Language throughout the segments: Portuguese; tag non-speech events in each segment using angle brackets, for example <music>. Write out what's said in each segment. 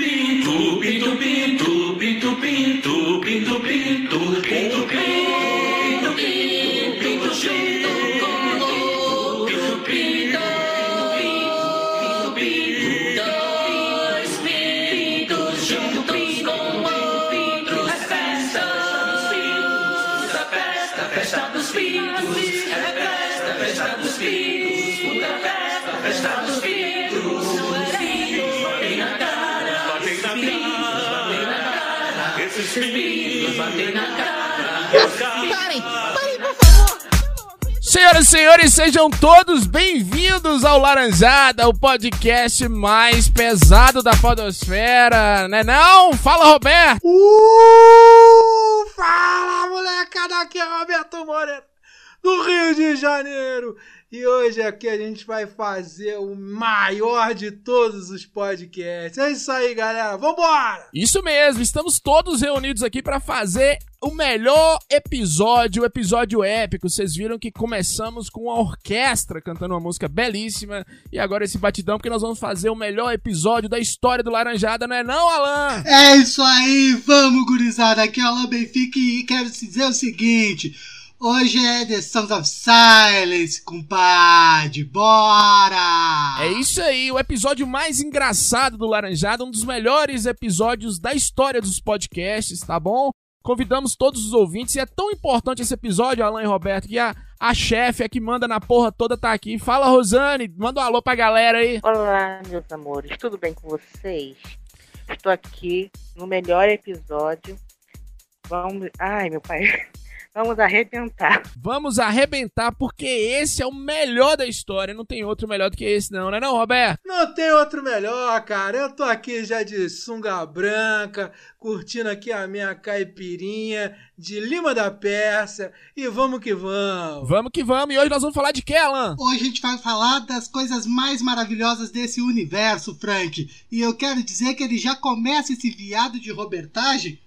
Pinto, pinto, pinto, pinto, pinto, pinto, pinto, Parem, parem, por favor. Senhoras e senhores, sejam todos bem-vindos ao Laranjada, o podcast mais pesado da podosfera, né não? Fala, Roberto! Uh, fala molecada, aqui é Roberto Moreira, do Rio de Janeiro. E hoje aqui a gente vai fazer o maior de todos os podcasts. É isso aí, galera. Vambora! Isso mesmo, estamos todos reunidos aqui para fazer o melhor episódio, o episódio épico. Vocês viram que começamos com a orquestra cantando uma música belíssima e agora esse batidão porque nós vamos fazer o melhor episódio da história do Laranjada, não é não, Alan? É isso aí, vamos gurizada, aqui é o Alan Benfica e quero dizer o seguinte, hoje é The Sons of Silence, compadre, bora! É isso aí, o episódio mais engraçado do Laranjada, um dos melhores episódios da história dos podcasts, tá bom? Convidamos todos os ouvintes e é tão importante esse episódio, Alan e Roberto, que a, a chefe, a que manda na porra toda, tá aqui. Fala, Rosane, manda um alô pra galera aí. Olá, meus amores, tudo bem com vocês? Estou aqui no melhor episódio. Vamos. Ai, meu pai. Vamos arrebentar. Vamos arrebentar, porque esse é o melhor da história. Não tem outro melhor do que esse, não, né, não, Roberto? Não tem outro melhor, cara. Eu tô aqui já de sunga branca, curtindo aqui a minha caipirinha de Lima da Pérsia. E vamos que vamos. Vamos que vamos. E hoje nós vamos falar de quê, Alan? Hoje a gente vai falar das coisas mais maravilhosas desse universo, Frank. E eu quero dizer que ele já começa esse viado de robertagem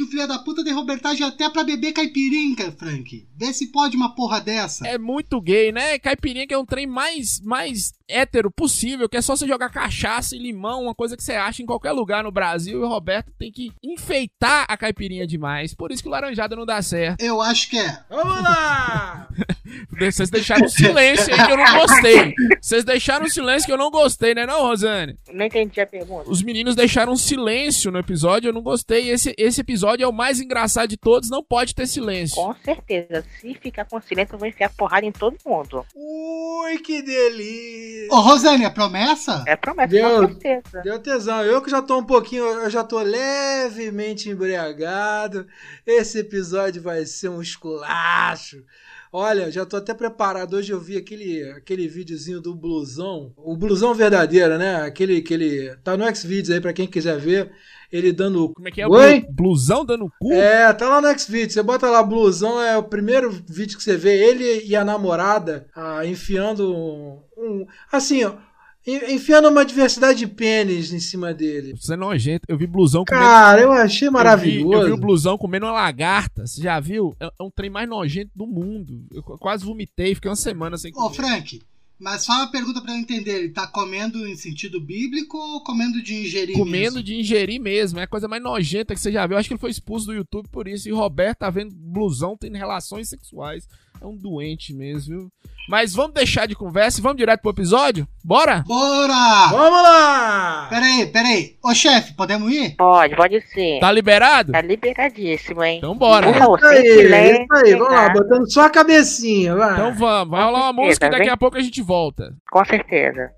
que o filho da puta tem robertagem até pra beber caipirinha, Frank. Vê se pode uma porra dessa. É muito gay, né? Caipirinha que é um trem mais, mais hétero possível, que é só você jogar cachaça e limão, uma coisa que você acha em qualquer lugar no Brasil. E o Roberto tem que enfeitar a caipirinha demais. Por isso que o laranjada não dá certo. Eu acho que é. Vamos lá! <laughs> Vocês deixaram um silêncio aí que eu não gostei. Vocês deixaram um silêncio que eu não gostei, né não, Rosane? Não entendi a pergunta. Os meninos deixaram um silêncio no episódio, eu não gostei. Esse, esse episódio é o mais engraçado de todos, não pode ter silêncio. Com certeza. Se ficar com silêncio, eu vou enfiar porrada em todo mundo. Ui, que delícia! Ô, Rosane, é promessa? É promessa, Deu. com certeza. Deu tesão. Eu que já tô um pouquinho, eu já tô levemente embriagado. Esse episódio vai ser um esculacho. Olha, já tô até preparado. Hoje eu vi aquele, aquele videozinho do blusão. O blusão verdadeiro, né? Aquele, aquele. Tá no Xvideos aí pra quem quiser ver. Ele dando. Como é que é? o Oi? Blusão dando cu? É, tá lá no Xvideos. Você bota lá blusão, é o primeiro vídeo que você vê. Ele e a namorada ah, enfiando um, um- Assim, ó. en- Enfiando uma diversidade de pênis em cima dele. Você é nojento. Eu vi blusão comendo. Cara, eu achei Eu vi, maravilhoso. eu vi o blusão comendo uma lagarta. Você já viu? É, é um trem mais nojento do mundo. Eu qu- quase vomitei, fiquei uma semana sem Ô, comer. Frank, mas fala uma pergunta pra eu entender. Ele tá comendo em sentido bíblico ou comendo de ingerir Comendo mesmo? de ingerir mesmo. É a coisa mais nojenta que você já viu. Eu acho que ele foi expulso do YouTube por isso. E o Roberto tá vendo blusão tendo relações sexuais. É um doente mesmo, viu? Mas vamos deixar de conversa e vamos direto pro episódio? Bora? Bora! Vamos lá! Peraí, peraí. Ô, chefe, podemos ir? Pode, pode ser. Tá liberado? Tá liberadíssimo, hein? Então bora. Não, Isso aí, silêncio, isso aí, vamos lá, nada. botando só a cabecinha, vai. Então vamos. Vai rolar uma música e daqui vem. a pouco a gente volta. Com certeza.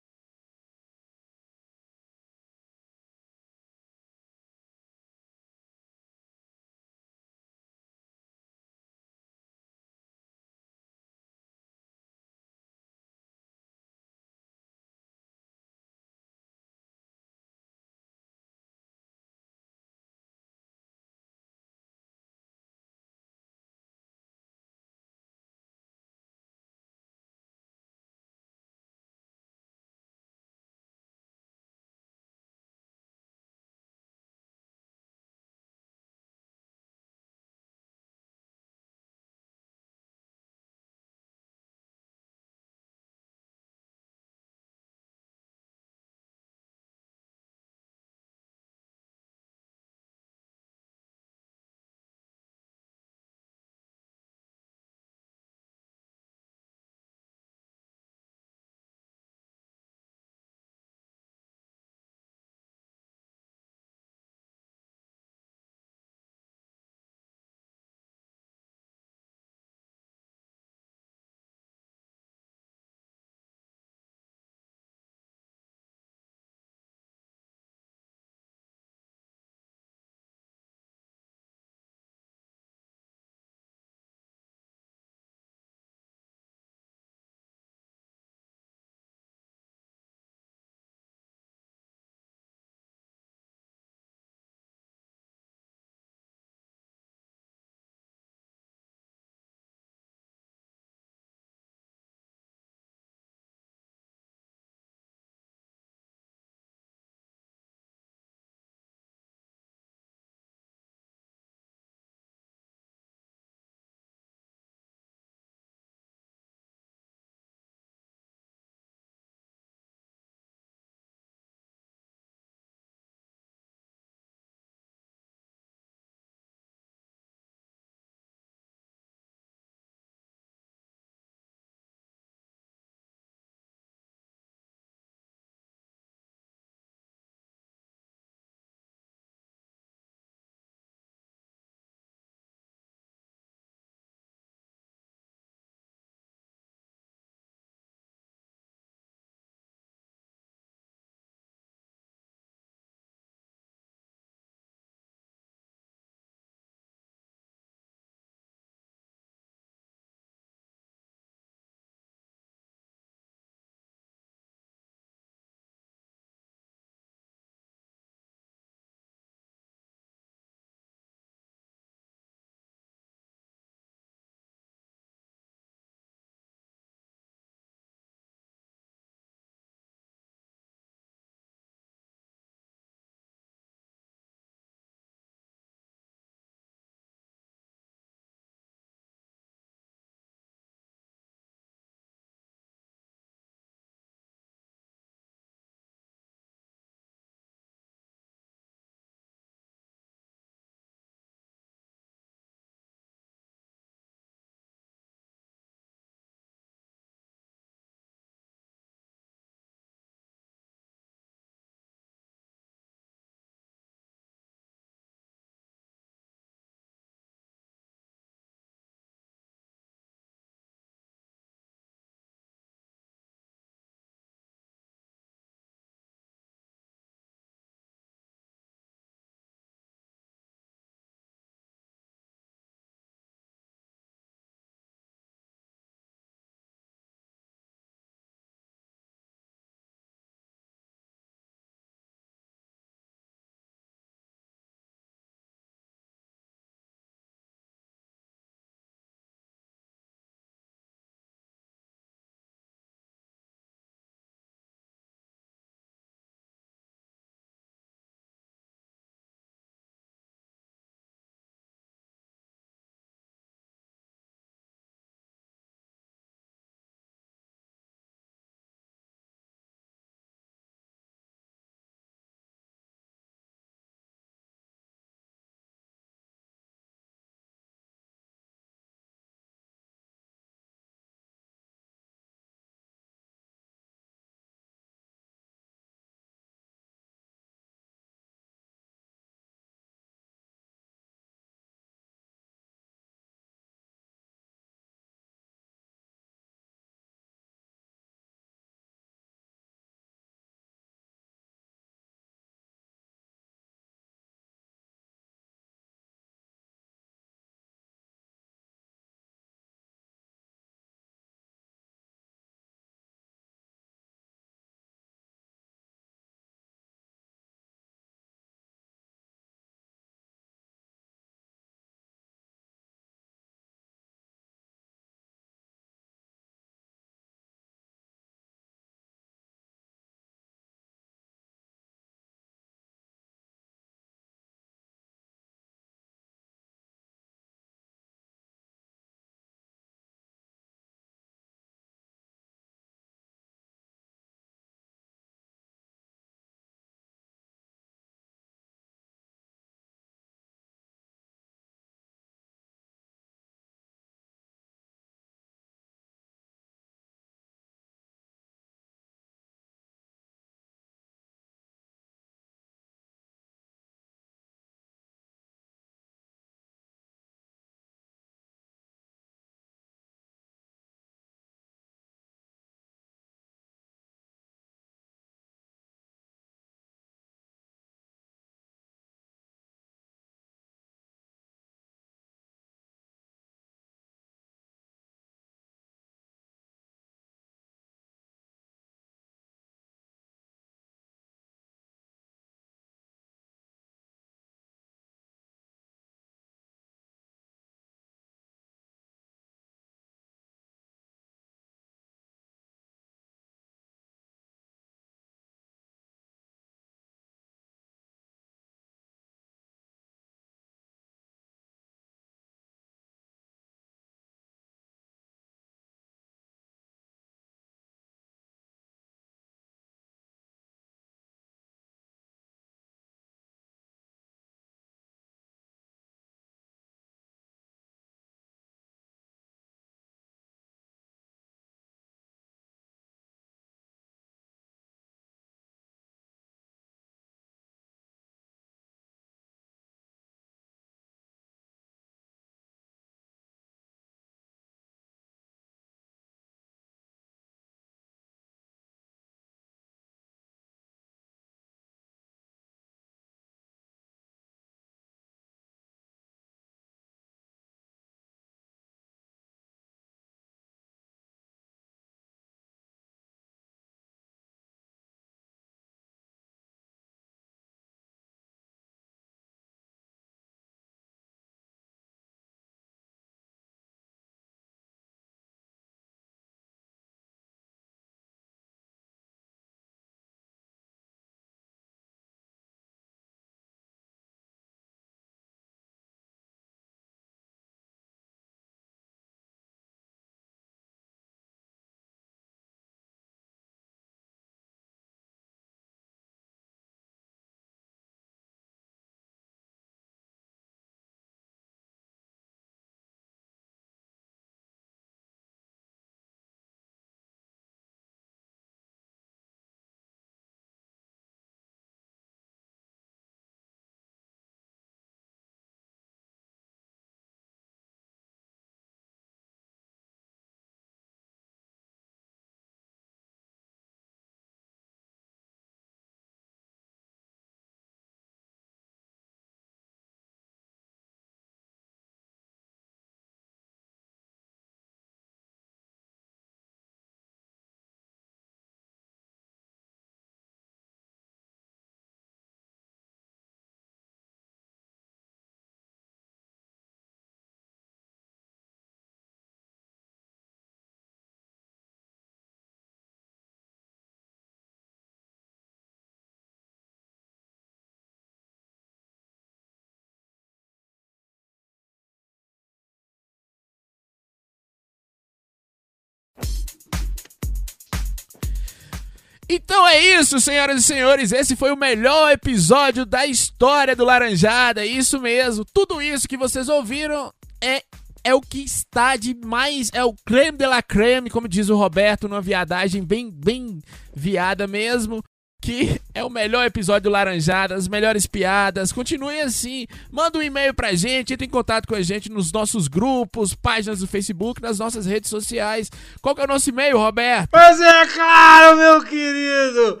Então é isso, senhoras e senhores. Esse foi o melhor episódio da história do Laranjada. Isso mesmo. Tudo isso que vocês ouviram é, é o que está de mais. É o creme de la creme, como diz o Roberto, numa viadagem bem, bem viada mesmo. Que é o melhor episódio Laranjada, as melhores piadas. Continue assim. Manda um e-mail pra gente, entre em contato com a gente nos nossos grupos, páginas do Facebook, nas nossas redes sociais. Qual que é o nosso e-mail, Roberto? Mas é claro, meu querido!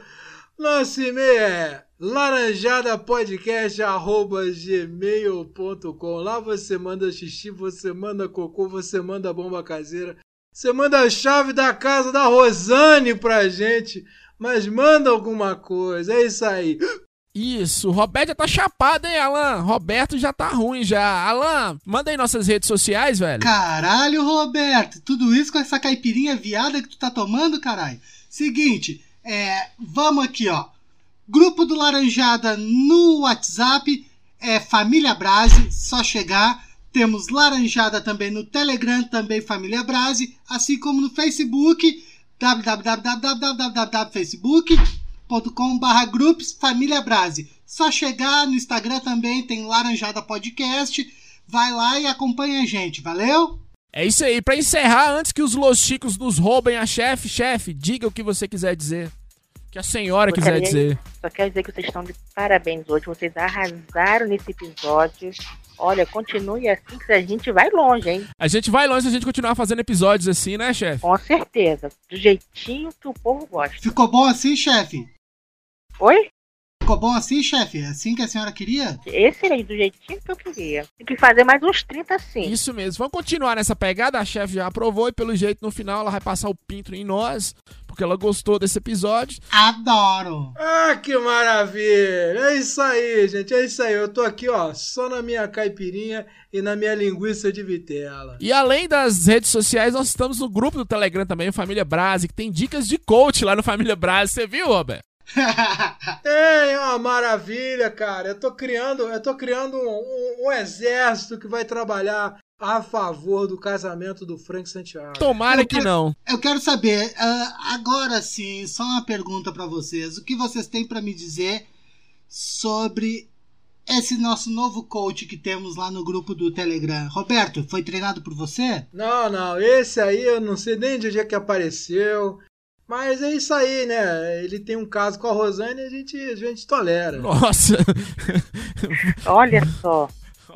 Nosso e-mail é laranjadapodcast.gmail.com Lá você manda xixi, você manda cocô, você manda bomba caseira. Você manda a chave da casa da Rosane pra gente. Mas manda alguma coisa, é isso aí. Isso, o Roberto já tá chapado, hein, Alan? Roberto já tá ruim já. Alan, manda aí nossas redes sociais, velho. Caralho, Roberto, tudo isso com essa caipirinha viada que tu tá tomando, caralho? Seguinte, é, vamos aqui, ó. Grupo do Laranjada no WhatsApp é Família Brase, só chegar. Temos Laranjada também no Telegram, também Família Brase, assim como no Facebook, www.facebook.com.br grupos Família Brase. Só chegar no Instagram também tem Laranjada Podcast. Vai lá e acompanha a gente, valeu? É isso aí, pra encerrar, antes que os Los Chicos nos roubem a chefe, chefe, diga o que você quiser dizer. Que a senhora Eu quiser dizer. Só quero dizer que vocês estão de parabéns hoje. Vocês arrasaram nesse episódio. Olha, continue assim que a gente vai longe, hein? A gente vai longe se a gente continuar fazendo episódios assim, né, chefe? Com certeza. Do jeitinho que o povo gosta. Ficou bom assim, chefe? Oi? Ficou bom assim, chefe? Assim que a senhora queria? Excelente, do jeitinho que eu queria. Tem que fazer mais uns 30 assim. Isso mesmo. Vamos continuar nessa pegada. A chefe já aprovou e pelo jeito no final ela vai passar o pinto em nós, porque ela gostou desse episódio. Adoro! Ah, que maravilha! É isso aí, gente, é isso aí. Eu tô aqui, ó, só na minha caipirinha e na minha linguiça de vitela. E além das redes sociais, nós estamos no grupo do Telegram também, Família Brase, que tem dicas de coach lá no Família Brase. Você viu, Robert? <laughs> É uma maravilha, cara. Eu tô criando, eu tô criando um, um- um exército que vai trabalhar a favor do casamento do Frank Santiago. Tomara Eu que quero- não. Eu quero saber, ah, agora sim, só uma pergunta pra vocês. O que vocês têm pra me dizer sobre esse nosso novo coach que temos lá no grupo do Telegram? Roberto, foi treinado por você? Não, não, esse aí eu não sei nem de onde é que apareceu. Mas é isso aí, né? Ele tem um caso com a Rosane e a gente, a gente tolera. Nossa. Olha só.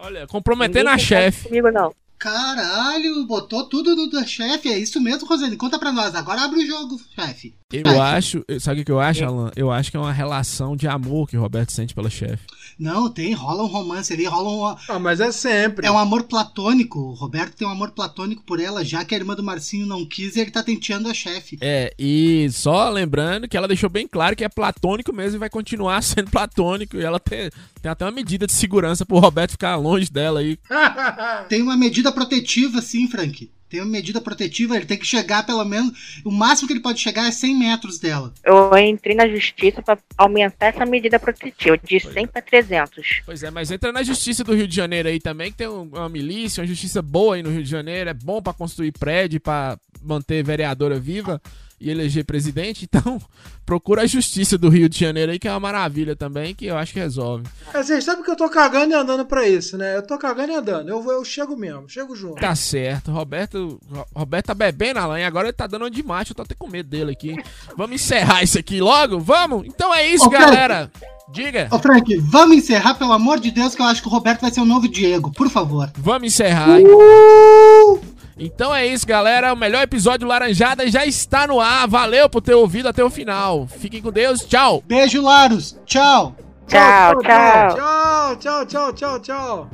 Olha, comprometendo a chefe. Comigo não. Caralho, botou tudo no da chefe, é isso mesmo, Rosane? Conta pra nós, agora abre o jogo, chefe. Eu acho. Sabe o que eu acho, Alan? Eu acho que é uma relação de amor que o Roberto sente pela chefe. Não, tem, rola um romance ali, rola um. Ah, mas é sempre. É um amor platônico. O Roberto tem um amor platônico por ela, já que a irmã do Marcinho não quis e ele tá tenteando a chefe. É, e só lembrando que ela deixou bem claro que é platônico mesmo e vai continuar <laughs> sendo platônico. E ela tem, tem até uma medida de segurança pro Roberto ficar longe dela aí. <laughs> Tem uma medida protetiva, sim, Frank. Tem uma medida protetiva, ele tem que chegar pelo menos. O máximo que ele pode chegar é 100 metros dela. Eu entrei na justiça pra aumentar essa medida protetiva de 100 pra 300. Pois é, mas entra na justiça do Rio de Janeiro aí também, que tem um- uma milícia, uma justiça boa aí no Rio de Janeiro. É bom pra construir prédio, pra manter vereadora viva e eleger presidente. Então, <laughs> procura a justiça do Rio de Janeiro aí, que é uma maravilha também, que eu acho que resolve. É, Vocês sabem que eu tô cagando e andando pra isso, né? Eu tô cagando e andando. Eu, vou, eu chego mesmo, chego junto. Tá certo, Roberto, Ro- Roberto tá bebendo, Alan, e agora ele tá dando de macho, eu tô até com medo dele aqui. Vamos encerrar isso aqui logo? Vamos? Então é isso, Ô, Frank. galera. Diga. Ô, Frank, vamos encerrar, pelo amor de Deus, que eu acho que o Roberto vai ser o novo Diego, por favor. Vamos encerrar. hein? Então é isso, galera. O melhor episódio do Laranjada já está no ar. Valeu por ter ouvido até o final. Fiquem com Deus. Tchau. Beijo, Laros. Tchau. Tchau, tchau. Tchau, tchau, tchau, tchau, tchau.